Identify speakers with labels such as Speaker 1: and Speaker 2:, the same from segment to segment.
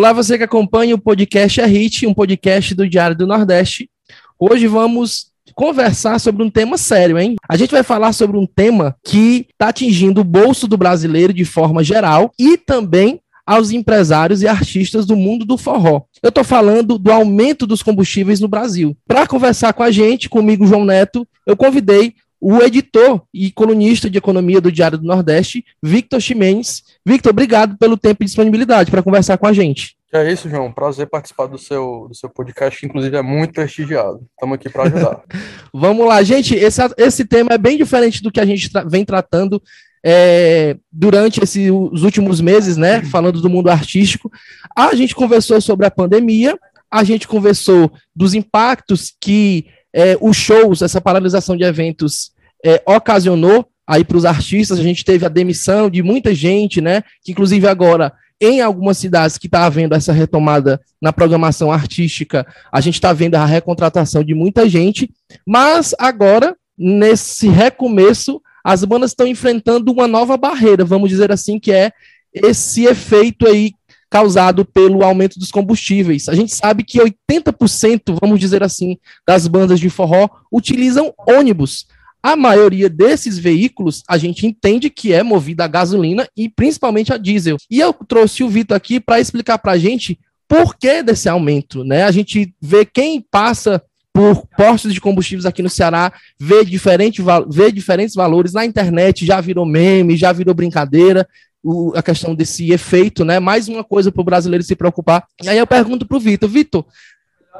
Speaker 1: Olá, você que acompanha o podcast É Hit, um podcast do Diário do Nordeste. Hoje vamos conversar sobre um tema sério, hein? A gente vai falar sobre um tema que está atingindo o bolso do brasileiro de forma geral e também aos empresários e artistas do mundo do forró. Eu estou falando do aumento dos combustíveis no Brasil. Para conversar com a gente, comigo, João Neto, eu convidei o editor e colunista de economia do Diário do Nordeste, Victor Ximenes. Victor, obrigado pelo tempo e disponibilidade para conversar com a gente.
Speaker 2: É isso, João. Prazer participar do seu, do seu podcast, que inclusive é muito prestigiado. Estamos aqui para ajudar.
Speaker 1: Vamos lá, gente. Esse, esse tema é bem diferente do que a gente tra vem tratando é, durante esses, os últimos meses, né? Falando do mundo artístico. A gente conversou sobre a pandemia, a gente conversou dos impactos que é, os shows, essa paralisação de eventos é, ocasionou aí para os artistas. A gente teve a demissão de muita gente, né? Que inclusive agora em algumas cidades que está havendo essa retomada na programação artística, a gente está vendo a recontratação de muita gente, mas agora, nesse recomeço, as bandas estão enfrentando uma nova barreira, vamos dizer assim, que é esse efeito aí causado pelo aumento dos combustíveis. A gente sabe que 80%, vamos dizer assim, das bandas de forró utilizam ônibus. A maioria desses veículos a gente entende que é movida a gasolina e principalmente a diesel. E eu trouxe o Vitor aqui para explicar para a gente por que desse aumento, né? A gente vê quem passa por postos de combustíveis aqui no Ceará, vê, diferente, vê diferentes valores na internet, já virou meme, já virou brincadeira, o, a questão desse efeito, né? Mais uma coisa para o brasileiro se preocupar. E aí eu pergunto para o Vitor, Vitor,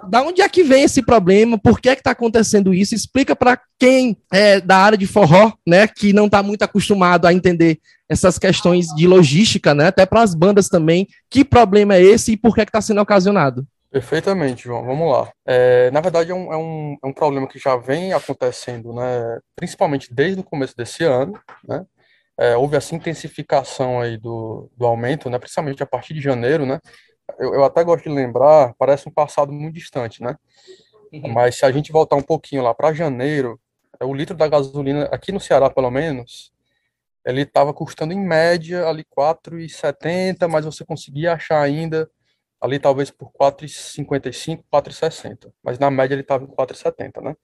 Speaker 1: da onde é que vem esse problema? Por que é que está acontecendo isso? Explica para quem é da área de forró, né, que não está muito acostumado a entender essas questões de logística, né, até para as bandas também, que problema é esse e por que é está sendo ocasionado?
Speaker 2: Perfeitamente, João. Vamos lá. É, na verdade, é um, é, um, é um problema que já vem acontecendo, né, principalmente desde o começo desse ano, né, é, houve essa intensificação aí do, do aumento, né, principalmente a partir de janeiro, né, eu, eu até gosto de lembrar, parece um passado muito distante, né, uhum. mas se a gente voltar um pouquinho lá para janeiro, é, o litro da gasolina, aqui no Ceará pelo menos, ele estava custando em média ali 4,70, mas você conseguia achar ainda ali talvez por 4,55, 4,60, mas na média ele estava em 4,70, né?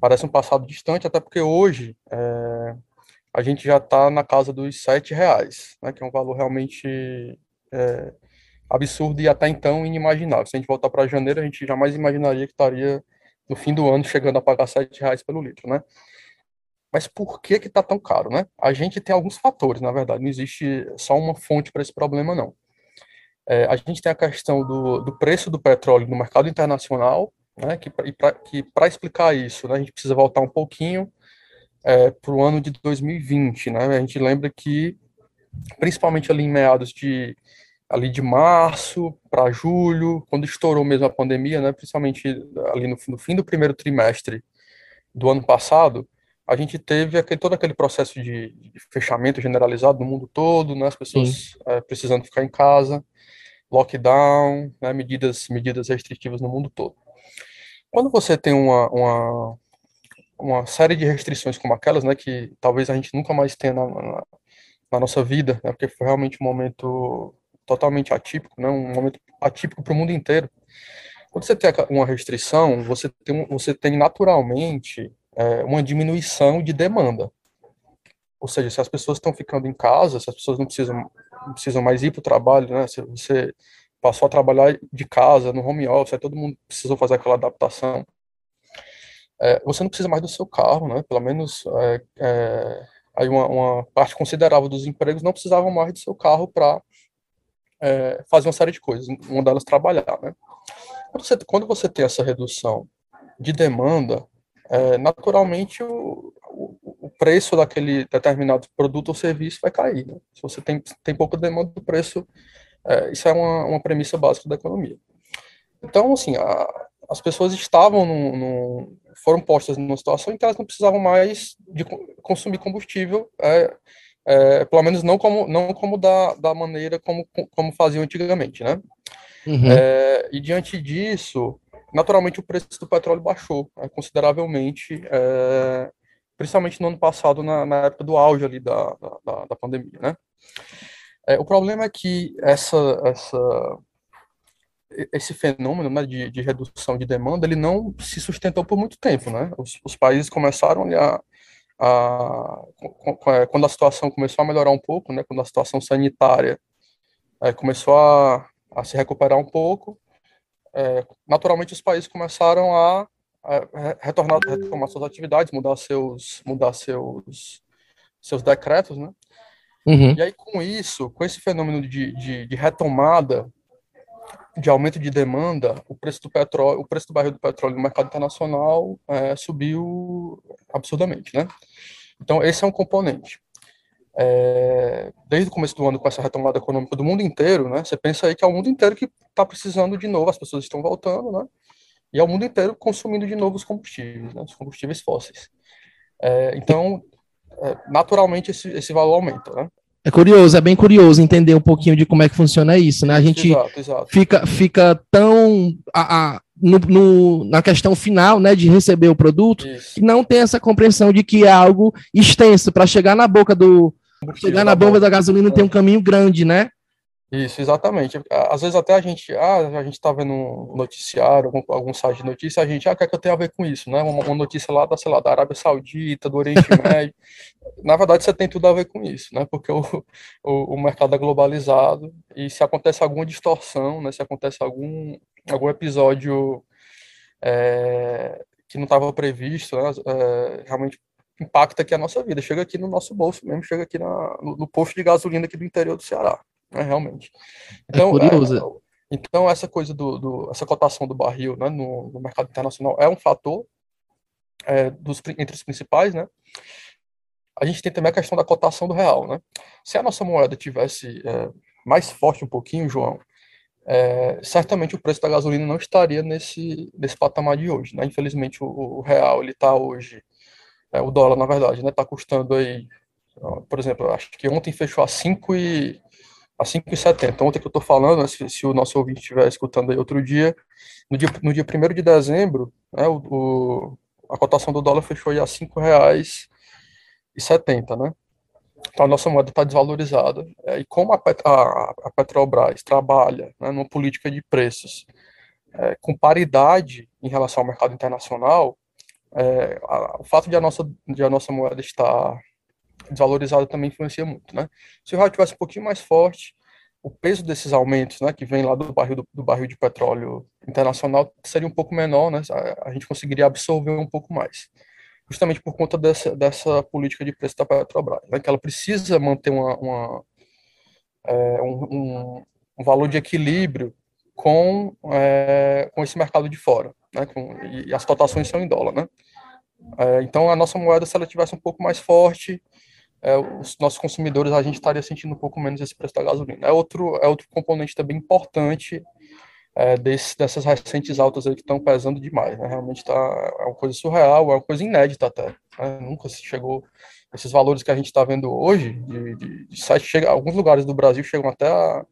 Speaker 2: Parece um passado distante, até porque hoje é, a gente já está na casa dos sete reais, né, que é um valor realmente é, absurdo e até então inimaginável. Se a gente voltar para janeiro, a gente jamais imaginaria que estaria no fim do ano chegando a pagar sete reais pelo litro, né? Mas por que que está tão caro, né? A gente tem alguns fatores, na verdade, não existe só uma fonte para esse problema, não. É, a gente tem a questão do, do preço do petróleo no mercado internacional, né, que para explicar isso, né, a gente precisa voltar um pouquinho é, para o ano de 2020, né? A gente lembra que, principalmente ali em meados de ali de março para julho, quando estourou mesmo a pandemia, né? Principalmente ali no, no, fim do primeiro trimestre do ano passado, a gente teve aquele, todo aquele processo de, de fechamento generalizado no mundo todo, né? As pessoas é, precisando ficar em casa, lockdown, né? medidas medidas restritivas no mundo todo. Quando você tem uma, uma uma série de restrições como aquelas, né, que talvez a gente nunca mais tenha na, na, na nossa vida, né, porque foi realmente um momento totalmente atípico, né, um momento atípico para o mundo inteiro. Quando você tem uma restrição, você tem, você tem naturalmente é, uma diminuição de demanda. Ou seja, se as pessoas estão ficando em casa, se as pessoas não precisam, não precisam mais ir para o trabalho, né, se você passou a trabalhar de casa, no home office, todo mundo precisou fazer aquela adaptação é, você não precisa mais do seu carro, né? Pelo menos é, é, aí uma, uma, parte considerável dos empregos não precisavam mais do seu carro para é, fazer uma série de coisas, uma delas trabalhar, né? Quando você, quando você tem essa redução de demanda, é, naturalmente o, o, o, preço daquele determinado produto ou serviço vai cair. Né? Se você tem, tem pouca demanda, o preço, é, isso é uma, uma premissa básica da economia. Então, assim, a, as pessoas estavam no, no, foram postas numa situação em que elas não precisavam mais de consumir combustível, é, é, pelo menos não como não como da, da maneira como, como faziam antigamente, né? Uhum. É, e diante disso, naturalmente o preço do petróleo baixou né, consideravelmente, é, principalmente no ano passado, na, na, época do auge ali da, da, da pandemia, né? É, o problema é que essa, essa esse fenômeno né, de, de, redução de demanda ele não se sustentou por muito tempo, né? Os, os países começaram a, a, é, quando a situação começou a melhorar um pouco, né? Quando a situação sanitária é, começou a, a, se recuperar um pouco, é, naturalmente os países começaram a, a retornar, retomar suas atividades, mudar seus, mudar seus, seus decretos, né? Uhum. E aí com isso, com esse fenômeno de, de, de retomada de aumento de demanda, o preço do petróleo, o preço do barril do petróleo no mercado internacional é, subiu absurdamente, né? Então esse é um componente. É, desde o começo do ano com essa retomada econômica do mundo inteiro, né? Você pensa aí que é o mundo inteiro que está precisando de novo, as pessoas estão voltando, né? E é o mundo inteiro consumindo de novo os combustíveis, né? Os combustíveis fósseis. É, então, é, naturalmente esse, esse valor aumenta, né?
Speaker 1: É curioso, é bem curioso entender um pouquinho de como é que funciona isso, né? A gente exato, exato. Fica, fica tão a, a no, no, na questão final, né, de receber o produto, isso. que não tem essa compreensão de que é algo extenso para chegar na boca do chegar na bomba da gasolina tem um caminho grande, né?
Speaker 2: Isso, exatamente. Às vezes até a gente, ah, a gente tá vendo um noticiário, algum, algum site de notícia, a gente, ah, o que é que eu tenho a ver com isso, né? Uma, uma notícia lá da, sei lá, da Arábia Saudita, do Oriente Médio. Na verdade, você tem tudo a ver com isso, né? Porque o, o, o, mercado é globalizado e se acontece alguma distorção, né? Se acontece algum, algum episódio é, que não estava previsto, né? É, realmente impacta aqui a nossa vida, chega aqui no nosso bolso mesmo, chega aqui na, no, no posto de gasolina aqui do interior do Ceará né, realmente. Então, é é, então essa coisa do, do, essa cotação do barril né, no, no mercado internacional é um fator é, dos, entre os principais, né? A gente tem também a questão da cotação do real, né? Se a nossa moeda tivesse é, mais forte um pouquinho, João, é, certamente o preço da gasolina não estaria nesse, nesse patamar de hoje, né? Infelizmente o, o real ele está hoje, é, o dólar na verdade, né? Está custando aí, por exemplo, acho que ontem fechou a 5 e a 5,70. Ontem que eu estou falando, né, se, se, o nosso ouvinte estiver escutando aí outro dia, no dia, no dia 1 de dezembro, né, o, o, a cotação do dólar fechou aí a R$ 5,70, né? Então a nossa moeda está desvalorizada. É, e como a, a, a, Petrobras trabalha né, numa política de preços é, com paridade em relação ao mercado internacional, é, a, o fato de a, nossa, de a nossa moeda estar desvalorizada também influencia muito, né? Se o real tivesse um pouquinho mais forte, o peso desses aumentos, né, que vem lá do barril do, do barril de petróleo internacional seria um pouco menor, né? A, a, gente conseguiria absorver um pouco mais, justamente por conta dessa, dessa política de preço da Petrobras, né, que ela precisa manter uma, uma é, um, um, valor de equilíbrio com é, com esse mercado de fora, né? Com, e, as cotações são em dólar, né? É, então a nossa moeda, se ela tivesse um pouco mais forte, é, os nossos consumidores, a gente estaria sentindo um pouco menos esse preço da gasolina. É outro, é outro componente também importante é, desse, dessas recentes altas aí que estão pesando demais. Né? Realmente tá, é uma coisa surreal, é uma coisa inédita até. Né? Nunca se chegou. Esses valores que a gente está vendo hoje, de, de, de chega, alguns lugares do Brasil chegam até a,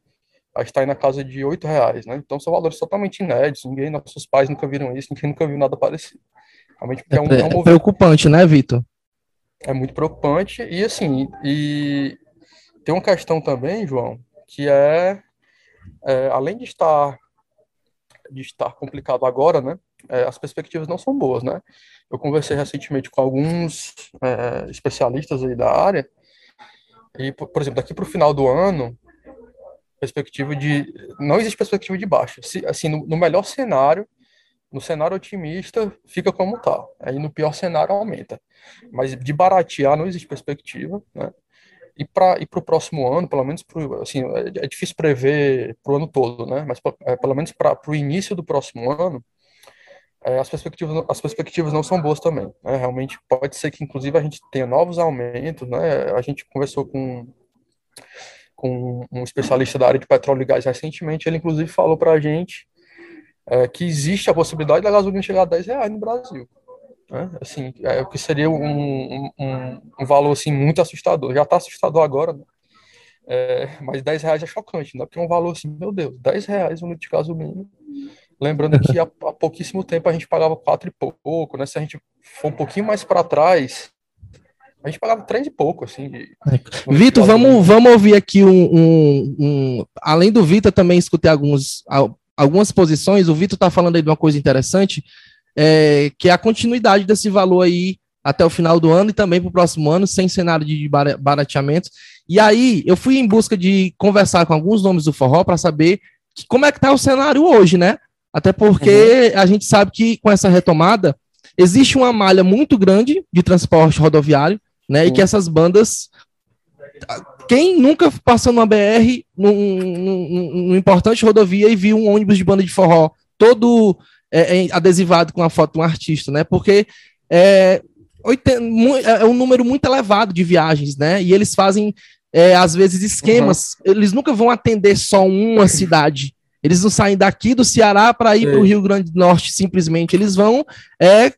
Speaker 2: a estar aí na casa de oito reais, né? Então são valores totalmente inéditos, ninguém, nossos pais nunca viram isso, ninguém nunca viu nada parecido.
Speaker 1: Realmente é, um, é, um é preocupante, né, Vitor?
Speaker 2: É muito preocupante. E assim, e tem uma questão também, João, que é, é além de estar de estar complicado agora, né? É, as perspectivas não são boas, né? Eu conversei recentemente com alguns é, especialistas aí da área e, por exemplo, daqui para o final do ano, perspectiva de não existe perspectiva de baixa. Se, assim, no, no melhor cenário, no cenário otimista, fica como está. Aí no pior cenário, aumenta. Mas de baratear não existe perspectiva, né? E para o próximo ano, pelo menos pro, assim, é, é difícil prever para o ano todo, né? Mas é, pelo menos para o início do próximo ano, é, as, perspectivas, as perspectivas não são boas também. Né? Realmente pode ser que, inclusive, a gente tenha novos aumentos. Né? A gente conversou com, com um especialista da área de petróleo e gás recentemente. Ele, inclusive, falou para a gente é, que existe a possibilidade da gasolina chegar a 10 reais no Brasil. Né? Assim, é, o que seria um, um, um, valor assim, muito assustador. Já está assustador agora, né? é, mas 10 reais é chocante, né? porque é um valor assim, meu Deus, 10 reais um litro de gasolina. Lembrando que há, há pouquíssimo tempo a gente pagava 4 e pouco, né? Se a gente for um pouquinho mais para trás, a gente pagava três e pouco, assim. De,
Speaker 1: Vitor, vamos, vamos ouvir aqui um, um, um, Além do Vitor, também escutei alguns algumas posições, o Vitor está falando aí de uma coisa interessante, é, que é a continuidade desse valor aí até o final do ano e também para o próximo ano, sem cenário de barateamento. E aí eu fui em busca de conversar com alguns nomes do forró para saber que, como é que está o cenário hoje, né? Até porque uhum. a gente sabe que com essa retomada existe uma malha muito grande de transporte rodoviário, né? Uhum. E que essas bandas quem nunca passou numa BR, num, num, num, importante rodovia e viu um ônibus de banda de forró todo é, é, adesivado com a foto de um artista, né? Porque é, é um número muito elevado de viagens, né? E eles fazem, é, às vezes, esquemas. Uhum. Eles nunca vão atender só uma cidade. Eles não saem daqui do Ceará para ir para o Rio Grande do Norte simplesmente. Eles vão é,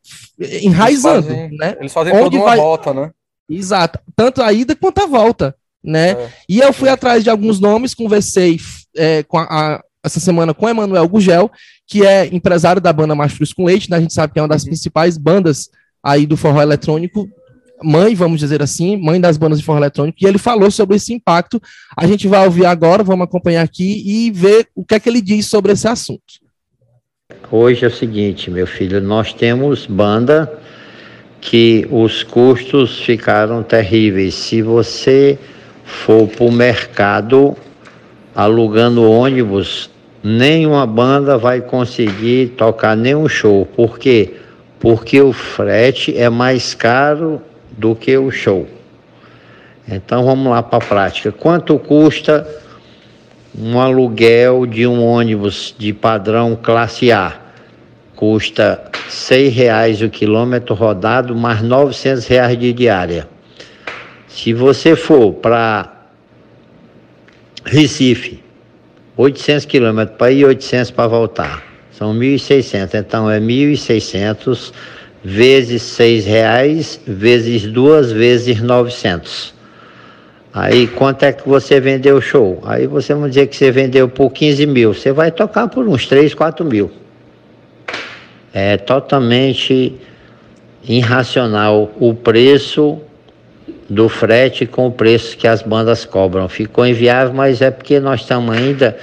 Speaker 1: enraizando,
Speaker 2: eles
Speaker 1: fazem, né?
Speaker 2: Eles fazem Onde toda uma vai... volta, né?
Speaker 1: Exato. Tanto a ida quanto a volta, né? É. E eu fui atrás de alguns nomes, conversei é, com a, a, essa semana com Emanuel Gugel, que é empresário da banda Mastros com Leite, né? A gente sabe que é uma das uhum. principais bandas aí do forró eletrônico, mãe, vamos dizer assim, mãe das bandas de forró eletrônico, e ele falou sobre esse impacto. A gente vai ouvir agora, vamos acompanhar aqui e ver o que é que ele diz sobre esse assunto.
Speaker 3: Hoje é o seguinte, meu filho, nós temos banda que os custos ficaram terríveis. Se você for para o mercado alugando ônibus, nenhuma banda vai conseguir tocar nenhum show. Por quê? porque o frete é mais caro do que o show. Então vamos lá para a prática. Quanto custa um aluguel de um ônibus de padrão classe A? Custa R$ reais o quilômetro rodado, mais R$ reais de diária. Se você for para Recife, 800 quilômetros para ir, 800 para voltar. São 1.600. Então é 1.600 vezes seis reais vezes duas vezes 900. Aí quanto é que você vendeu o show? Aí você vamos dizer que você vendeu por 15 mil. Você vai tocar por uns 3, 4 mil. É totalmente irracional o preço do frete com o preço que as bandas cobram. Ficou inviável, mas é porque nós estamos ainda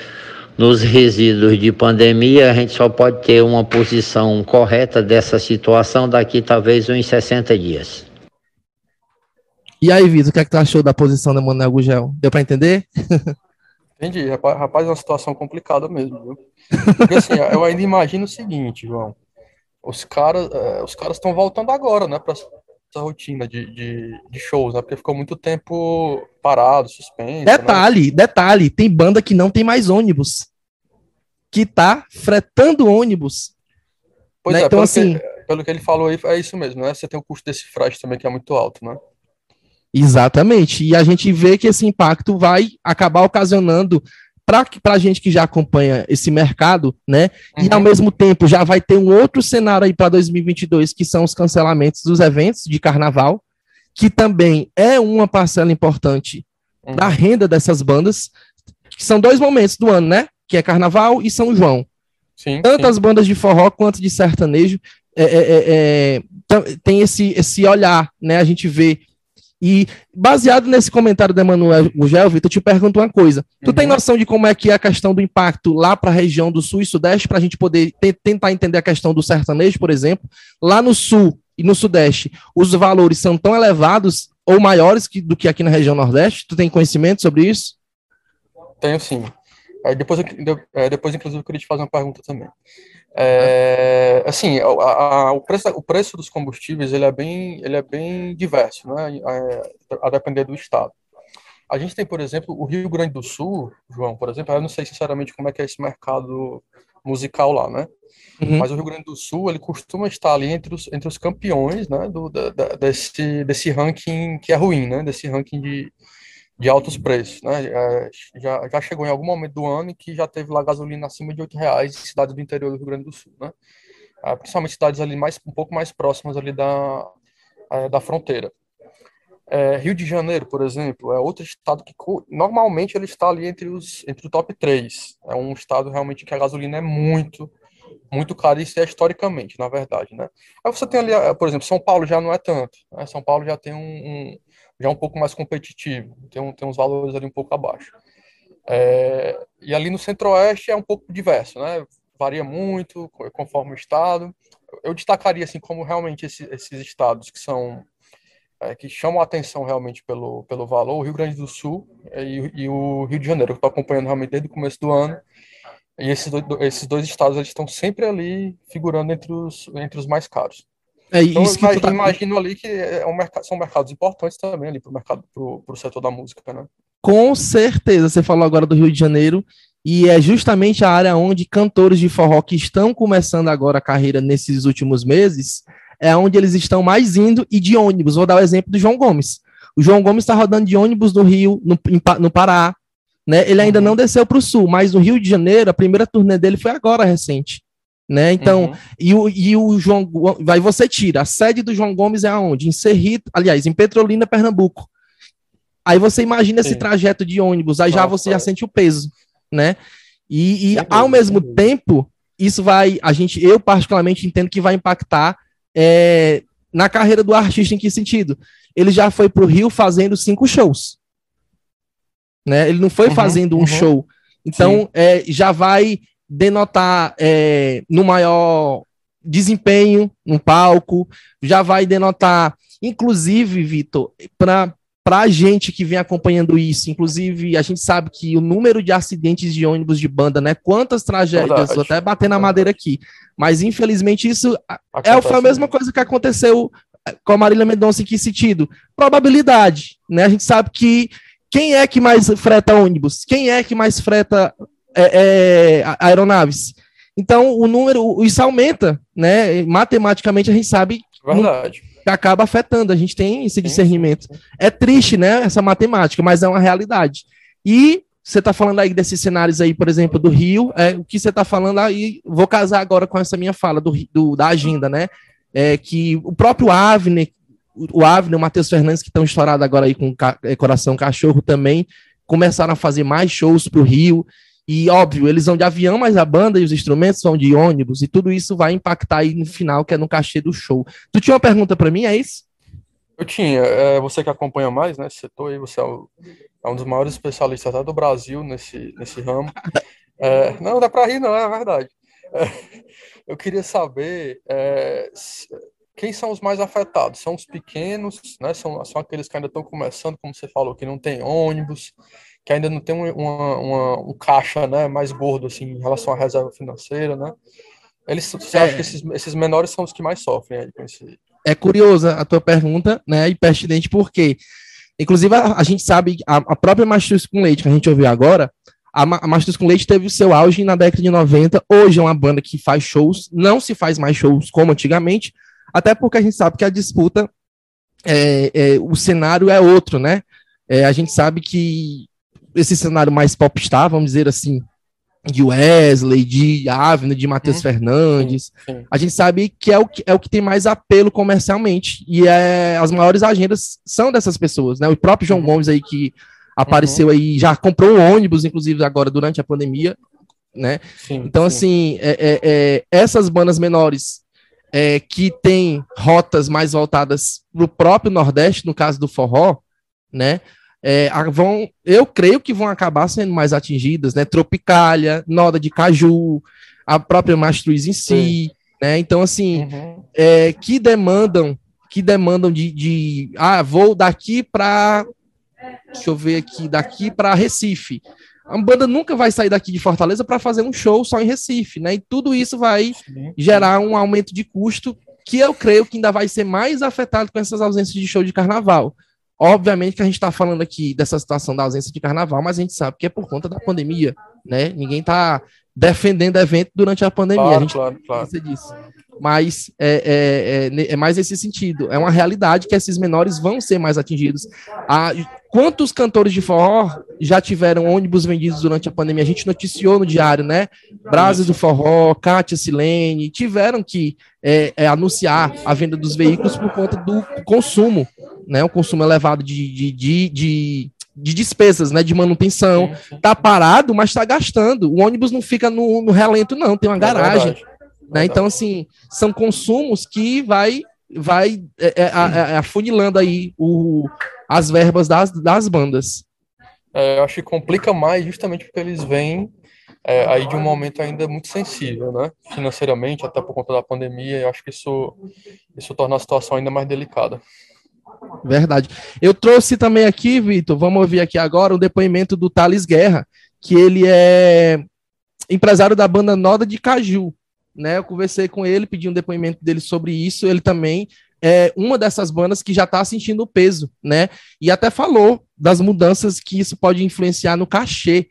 Speaker 3: nos resíduos de pandemia, a gente só pode ter uma posição correta dessa situação daqui talvez uns 60 dias.
Speaker 1: E aí, Vitor, o que é que tu achou da posição da Manuel Gugel? Deu para entender?
Speaker 2: Entendi, rapaz, rapaz, é uma situação complicada mesmo, viu? Porque assim, eu ainda imagino o seguinte, João, os caras é, os caras estão voltando agora, né, para essa rotina de, de, de, shows, né, porque ficou muito tempo parado, suspenso.
Speaker 1: Né? Detalhe, né? detalhe, tem banda que não tem mais ônibus, que tá fretando ônibus.
Speaker 2: Pois né? é, então pelo assim, que, pelo que ele falou aí, é isso mesmo, né? Você tem o custo desse frete também que é muito alto, né?
Speaker 1: Exatamente. E a gente vê que esse impacto vai acabar ocasionando para a gente que já acompanha esse mercado, né? Uhum. E ao mesmo tempo já vai ter um outro cenário aí para 2022, que são os cancelamentos dos eventos de carnaval, que também é uma parcela importante uhum. da renda dessas bandas, que são dois momentos do ano, né? Que é Carnaval e São João. Sim, Tanto sim. as bandas de forró quanto de sertanejo é, é, é, é tem esse, esse olhar, né? A gente vê. E baseado nesse comentário da Emanuel Gugel, Vitor, eu te pergunto uma coisa. Uhum. Tu tem uhum. noção de como é que é a questão do impacto lá para a região do sul e sudeste, para a gente poder tentar entender a questão do sertanejo, por exemplo? Lá no sul, e no Sudeste os valores são tão elevados ou maiores que, do que aqui na região Nordeste? Tu tem conhecimento sobre isso?
Speaker 2: Tenho sim. É, depois, é, depois, inclusive, eu queria te fazer uma pergunta também. É, assim, a, a, o, preço, o preço dos combustíveis ele é bem, ele é bem diverso, né? A, a depender do estado. A gente tem, por exemplo, o Rio Grande do Sul, João, por exemplo, eu não sei sinceramente como é que é esse mercado musical lá, né? Uhum. Mas o Rio Grande do Sul, ele costuma estar ali entre os, entre os campeões, né, do, da, desse, desse ranking que é ruim, né, desse ranking de, de altos preços, né, é, já, já chegou em algum momento do ano que já teve lá gasolina acima de oito reais em cidades do interior do Rio Grande do Sul, né, é, principalmente cidades ali mais, um pouco mais próximas ali da, é, da fronteira. É, Rio de Janeiro, por exemplo, é outro estado que normalmente ele está ali entre os entre o top 3. É um estado realmente que a gasolina é muito muito cara, isso é historicamente, na verdade, né? Aí você tem ali, eh, por exemplo, São Paulo já não é tanto, né? São Paulo já tem um, um já é um pouco mais competitivo, tem, tem uns valores ali um pouco abaixo. É, e ali no centro-oeste é um pouco diverso, né? Varia muito conforme o estado. Eu destacaria assim como realmente esse, esses estados que são é, que chamam a atenção realmente pelo, pelo valor, o Rio Grande do Sul e, e o Rio de Janeiro, que estou acompanhando realmente desde o começo do ano. E esses dois, esses dois estados eles estão sempre ali figurando entre os, entre os mais caros. É então, isso que imagino, tá... imagino ali que é um mercado, são mercados importantes também ali para o mercado, para o setor da música, né?
Speaker 1: Com certeza, você falou agora do Rio de Janeiro, e é justamente a área onde cantores de forró que estão começando agora a carreira nesses últimos meses, é onde eles estão mais indo e de ônibus. Vou dar o exemplo do João Gomes. O João Gomes está rodando de ônibus do Rio, no, no Pará, né? Ele ainda uhum. não desceu para o sul, mas no Rio de Janeiro, a primeira turnê dele foi agora recente. Né? Então, uhum. e, o, e o João, vai você tira, a sede do João Gomes é aonde? Em Serrito, aliás, em Petrolina, Pernambuco. Aí você imagina Sim. esse trajeto de ônibus, aí já você já sente o peso, né? E, e ao mesmo tempo, isso vai, a gente, eu particularmente entendo que vai impactar é, na carreira do artista em que sentido? Ele já foi para o Rio fazendo cinco shows, né? Ele não foi uhum, fazendo um uhum. show, então é, já vai denotar é, no maior desempenho no palco, já vai denotar, inclusive, Vitor, para para a gente que vem acompanhando isso, inclusive a gente sabe que o número de acidentes de ônibus de banda, né? Quantas tragédias, vou até bater na madeira aqui, mas infelizmente isso é, foi a mesma coisa que aconteceu com a Marília Mendonça em que sentido? Probabilidade, né? A gente sabe que quem é que mais freta ônibus? Quem é que mais freta é, é, aeronaves? Então o número, isso aumenta, né? Matematicamente a gente sabe.
Speaker 2: Verdade
Speaker 1: que acaba afetando. A gente tem esse discernimento. É triste, né? Essa matemática, mas é uma realidade. E você está falando aí desses cenários aí, por exemplo, do Rio, é, o que você está falando aí, vou casar agora com essa minha fala do, do da agenda, né? É, que o próprio Avner, o Avner, o Matheus Fernandes, que estão estourados agora aí com é, Coração Cachorro também, começaram a fazer mais shows para o Rio. E óbvio, eles vão de avião, mas a banda e os instrumentos vão de ônibus, e tudo isso vai impactar aí no final, que é no cachê do show. Tu tinha uma pergunta para mim, é isso?
Speaker 2: Eu tinha. É, você que acompanha mais, né? Setor aí, você é, o, é, um dos maiores especialistas do Brasil nesse, nesse ramo. É, não, dá para rir, não, é verdade. É, eu queria saber é, quem são os mais afetados? São os pequenos, né? São, são aqueles que ainda estão começando, como você falou, que não tem ônibus que ainda não tem uma, uma, um caixa né, mais gordo assim, em relação à reserva financeira, né? Eles, você é. acha que esses, esses menores são os que mais sofrem aí com esse...
Speaker 1: É curiosa a tua pergunta, né, e pertinente porque, inclusive, a, a gente sabe, a, a própria Mastruz com Leite, que a gente ouviu agora, a, a Mastruz com Leite teve o seu auge na década de 90, hoje é uma banda que faz shows, não se faz mais shows como antigamente, até porque a gente sabe que a disputa, é, é, o cenário é outro, né? É, a gente sabe que esse cenário mais popstar, vamos dizer assim, de Wesley, de Avner, de Matheus hum, Fernandes. Sim, sim. A gente sabe que é, o que é o que tem mais apelo comercialmente. E é, as maiores agendas são dessas pessoas, né? O próprio João uhum. Gomes aí que apareceu uhum. aí, já comprou um ônibus, inclusive, agora durante a pandemia, né? Sim, então, assim, é, é, é, essas bandas menores é, que têm rotas mais voltadas para o próprio Nordeste, no caso do forró, né? É, vão, eu creio que vão acabar sendo mais atingidas, né? Tropicália, Noda de Caju, a própria Mastruz em si, né? Então, assim, uhum. é, que demandam, que demandam de, de ah, vou daqui para, deixa eu ver aqui, daqui para Recife. A banda nunca vai sair daqui de Fortaleza para fazer um show só em Recife, né? E tudo isso vai gerar um aumento de custo que eu creio que ainda vai ser mais afetado com essas ausências de show de carnaval. Obviamente que a gente está falando aqui dessa situação da ausência de carnaval, mas a gente sabe que é por conta da pandemia, né? Ninguém está defendendo evento durante a pandemia, claro, a gente claro, claro. disso. Mas é, é, é, é, mais esse sentido. É uma realidade que esses menores vão ser mais atingidos. Ah, quantos cantores de forró já tiveram ônibus vendidos durante a pandemia? A gente noticiou no diário, né? Brasas do Forró, Kátia Silene, tiveram que é, é, anunciar a venda dos veículos por conta do consumo né, um consumo elevado de, de, de, de, de despesas, né, de manutenção. Tá parado, mas está gastando. O ônibus não fica no, no relento, não, tem uma é garagem. É né? Então, assim, são consumos que vai vai é, é, é, afunilando aí o, as verbas das, das bandas.
Speaker 2: É, eu acho que complica mais justamente porque eles vêm é, aí de um momento ainda muito sensível, né? Financeiramente, até por conta da pandemia, eu acho que isso, isso torna a situação ainda mais delicada.
Speaker 1: Verdade. Eu trouxe também aqui, Vitor, vamos ouvir aqui agora o depoimento do Thales Guerra, que ele é empresário da banda Noda de Caju. Né, eu conversei com ele, pedi um depoimento dele sobre isso. Ele também é uma dessas bandas que já está sentindo o peso, né? E até falou das mudanças que isso pode influenciar no cachê,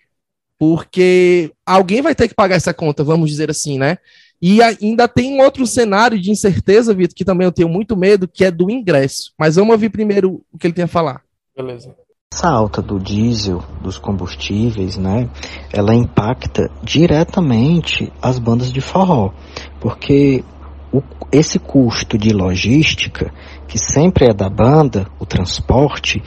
Speaker 1: porque alguém vai ter que pagar essa conta, vamos dizer assim, né? E ainda tem um outro cenário de incerteza, Vitor, que também eu tenho muito medo, que é do ingresso. Mas vamos ouvir primeiro o que ele tem a falar.
Speaker 2: Beleza.
Speaker 4: Essa alta do diesel, dos combustíveis, né, ela impacta diretamente as bandas de forró, porque o, esse custo de logística, que sempre é da banda, o transporte,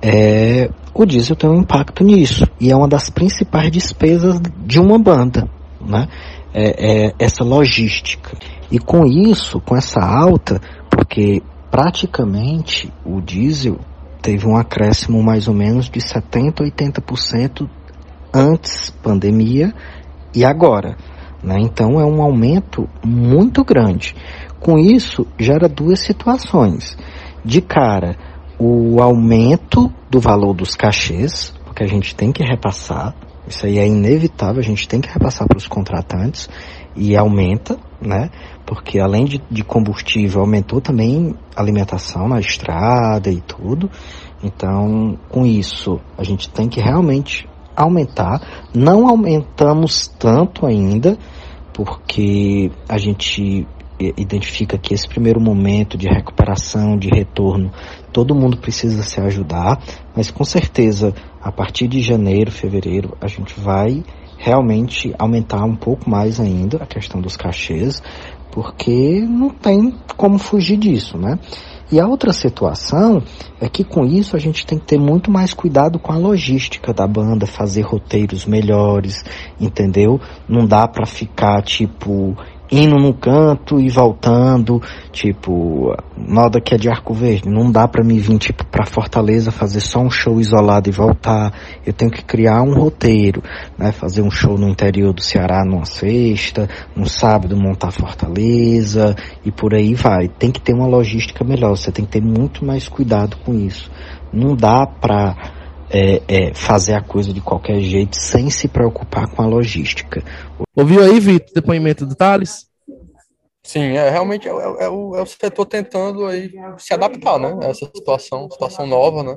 Speaker 4: é, o diesel tem um impacto nisso, e é uma das principais despesas de uma banda, né? É, é, essa logística. E com isso, com essa alta, porque praticamente o diesel teve um acréscimo mais ou menos de 70, 80% antes pandemia e agora. Né? Então é um aumento muito grande. Com isso, gera duas situações. De cara, o aumento do valor dos cachês, porque a gente tem que repassar, isso aí é inevitável, a gente tem que repassar para os contratantes e aumenta, né? Porque além de, de combustível, aumentou também alimentação na estrada e tudo. Então, com isso, a gente tem que realmente aumentar. Não aumentamos tanto ainda, porque a gente identifica que esse primeiro momento de recuperação, de retorno, todo mundo precisa se ajudar, mas com certeza a partir de janeiro, fevereiro, a gente vai realmente aumentar um pouco mais ainda a questão dos cachês, porque não tem como fugir disso, né? E a outra situação é que com isso a gente tem que ter muito mais cuidado com a logística da banda, fazer roteiros melhores, entendeu? Não dá para ficar tipo indo num canto e voltando, tipo, moda que é de Arco Verde, não dá para mim vir tipo para Fortaleza fazer só um show isolado e voltar. Eu tenho que criar um roteiro, né, fazer um show no interior do Ceará numa sexta, no sábado montar Fortaleza e por aí vai. Tem que ter uma logística melhor, você tem que ter muito mais cuidado com isso. Não dá para é, é, fazer a coisa de qualquer jeito sem se preocupar com a logística.
Speaker 1: Ouviu aí, Vitor, depoimento do Thales?
Speaker 2: Sim, é, realmente é, é, é, o, é o setor tentando aí se adaptar, né? A essa situação, situação nova, né?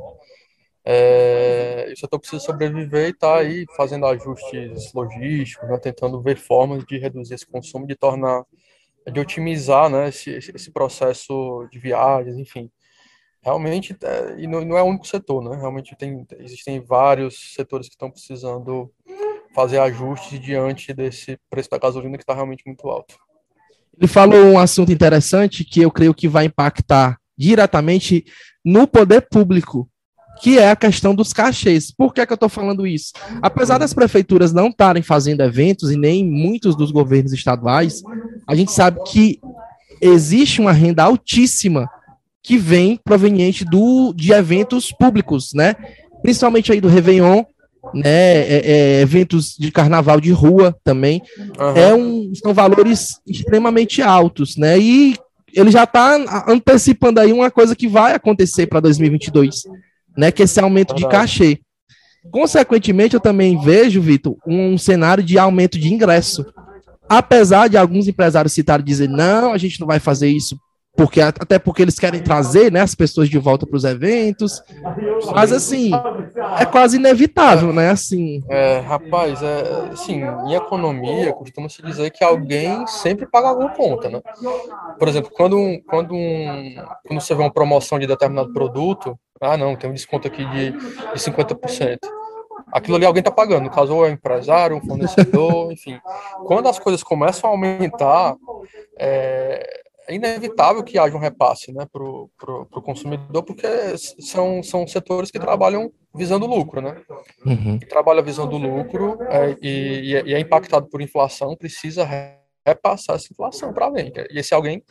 Speaker 2: É, o setor precisa sobreviver e está aí fazendo ajustes logísticos, né? tentando ver formas de reduzir esse consumo, de tornar, de otimizar, né? Esse, esse processo de viagens, enfim realmente, é, e não, é o único setor, né? Realmente tem, existem vários setores que estão precisando fazer ajustes diante desse preço da gasolina que está realmente muito alto.
Speaker 1: Ele falou um assunto interessante que eu creio que vai impactar diretamente no poder público, que é a questão dos cachês. Por que, é que eu estou falando isso? Apesar das prefeituras não estarem fazendo eventos e nem muitos dos governos estaduais, a gente sabe que existe uma renda altíssima que vem proveniente do, de eventos públicos, né? Principalmente aí do Réveillon, né? É, é, eventos de carnaval de rua também. Uhum. É um, são valores extremamente altos, né? E ele já está antecipando aí uma coisa que vai acontecer para 2022, né? Que é esse aumento de cachê. Consequentemente, eu também vejo, Vitor, um cenário de aumento de ingresso. Apesar de alguns empresários citarem dizer, não, a gente não vai fazer isso porque até porque eles querem trazer né, as pessoas de volta para os eventos. Mas assim, é quase inevitável, né? Assim.
Speaker 2: É, rapaz, é, assim, em economia costuma se dizer que alguém sempre paga alguma conta, né? Por exemplo, quando, um, quando, um, quando você vê uma promoção de determinado produto, ah não, tem um desconto aqui de, de 50%. Aquilo ali alguém está pagando, no caso, ou é um empresário, um fornecedor, enfim. Quando as coisas começam a aumentar, é, é inevitável que haja um repasse né, para o consumidor, porque são, são setores que trabalham visando lucro, né? Uhum. Que trabalha visando lucro é, e, e, é impactado por inflação, precisa repassar essa inflação para alguém. E esse alguém,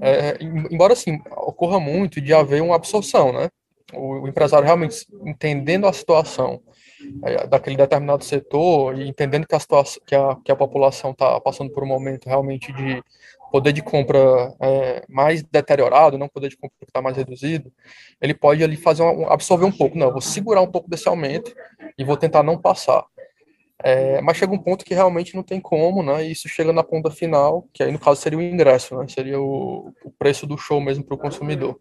Speaker 2: é, embora assim ocorra muito de haver uma absorção, né? O, o empresário realmente entendendo a situação é, daquele determinado setor e entendendo que a situação, que a, que a população está passando por um momento realmente de poder de compra é, mais deteriorado, não poder de compra que está mais reduzido, ele pode ali fazer absorver um pouco, não, vou segurar um pouco desse aumento e vou tentar não passar. É, mas chega um ponto que realmente não tem como, né? E isso chega na ponta final, que aí no caso seria o ingresso, né? Seria o, o preço do show mesmo para o consumidor.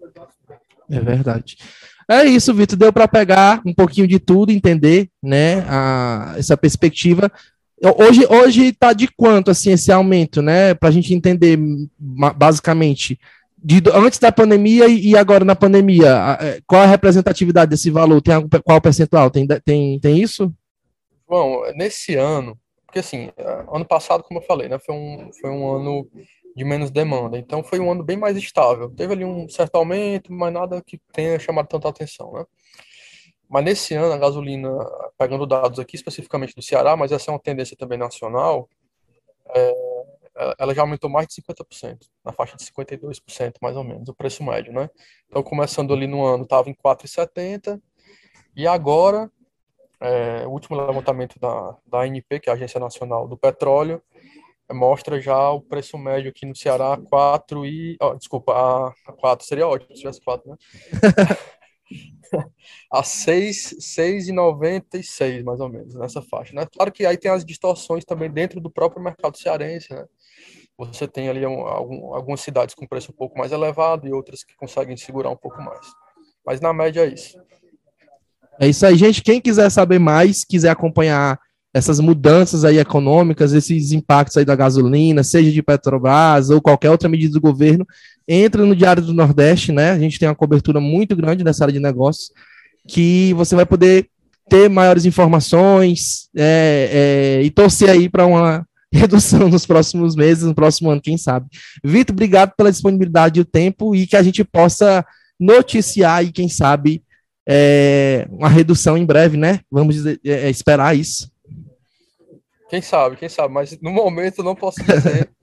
Speaker 1: É verdade. É isso, Vitor. Deu para pegar um pouquinho de tudo, entender, né? A, essa perspectiva. Hoje, hoje tá de quanto assim esse aumento, né? Para a gente entender basicamente de, antes da pandemia e agora na pandemia, é, qual a representatividade desse valor? Tem algum, qual percentual? Tem, tem, tem isso?
Speaker 2: Bom, nesse ano, porque assim, ano passado, como eu falei, né, foi um, foi um ano de menos demanda, então foi um ano bem mais estável. Teve ali um certo aumento, mas nada que tenha chamado tanta atenção, né? Mas nesse ano, a gasolina, pegando dados aqui especificamente do Ceará, mas essa é uma tendência também nacional, é, ela já aumentou mais de 50%, na faixa de 52% mais ou menos, o preço médio, né? Então, começando ali no ano, estava em 4,70 e agora, é, o último levantamento da, da ANP, que é a Agência Nacional do Petróleo, mostra já o preço médio aqui no Ceará 4 e. Oh, desculpa, a, a 4 seria ótimo se tivesse 4, né? a 6, 6,96 mais ou menos, nessa faixa. Né? Claro que aí tem as distorções também dentro do próprio mercado cearense, né? Você tem ali um, algum, algumas cidades com preço um pouco mais elevado e outras que conseguem segurar um pouco mais. Mas na média é isso.
Speaker 1: É isso aí, gente. Quem quiser saber mais, quiser acompanhar essas mudanças aí econômicas, esses impactos aí da gasolina, seja de Petrobras ou qualquer outra medida do governo, entra no Diário do Nordeste, né? A gente tem uma cobertura muito grande nessa área de negócios, que você vai poder ter maiores informações é, é, e torcer aí para uma redução nos próximos meses, no próximo ano, quem sabe. Vitor, obrigado pela disponibilidade e o tempo e que a gente possa noticiar e, quem sabe, é, uma redução em breve, né? Vamos dizer, é, é, esperar isso.
Speaker 2: Quem sabe, quem sabe, mas no momento não posso dizer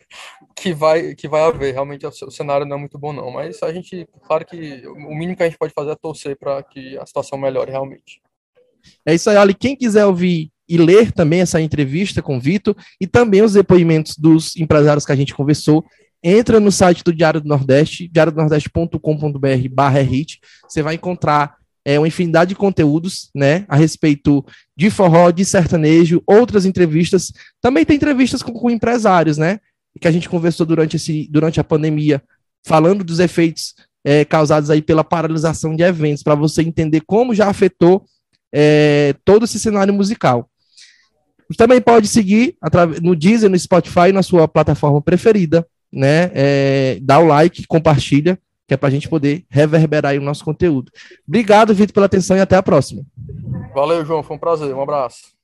Speaker 2: que vai que vai haver. Realmente o cenário não é muito bom não, mas a gente, claro que o mínimo que a gente pode fazer é torcer para que a situação melhore realmente.
Speaker 1: É isso aí, olha, quem quiser ouvir e ler também essa entrevista com o Vitor e também os depoimentos dos empresários que a gente conversou, entra no site do Diário do Nordeste, diariodonordeste.com.br barra você vai encontrar é, uma infinidade de conteúdos, né, a respeito de forró, de sertanejo, outras entrevistas. Também tem entrevistas com, com empresários, né, que a gente conversou durante, esse, durante a pandemia, falando dos efeitos é, causados aí pela paralisação de eventos, para você entender como já afetou é, todo esse cenário musical. Você também pode seguir no Deezer, no Spotify, na sua plataforma preferida, né? É, dá o like, compartilha que é para a gente poder reverberar o nosso conteúdo. Obrigado, Vitor, pela atenção e até a próxima.
Speaker 2: Valeu, João, foi um prazer, um abraço.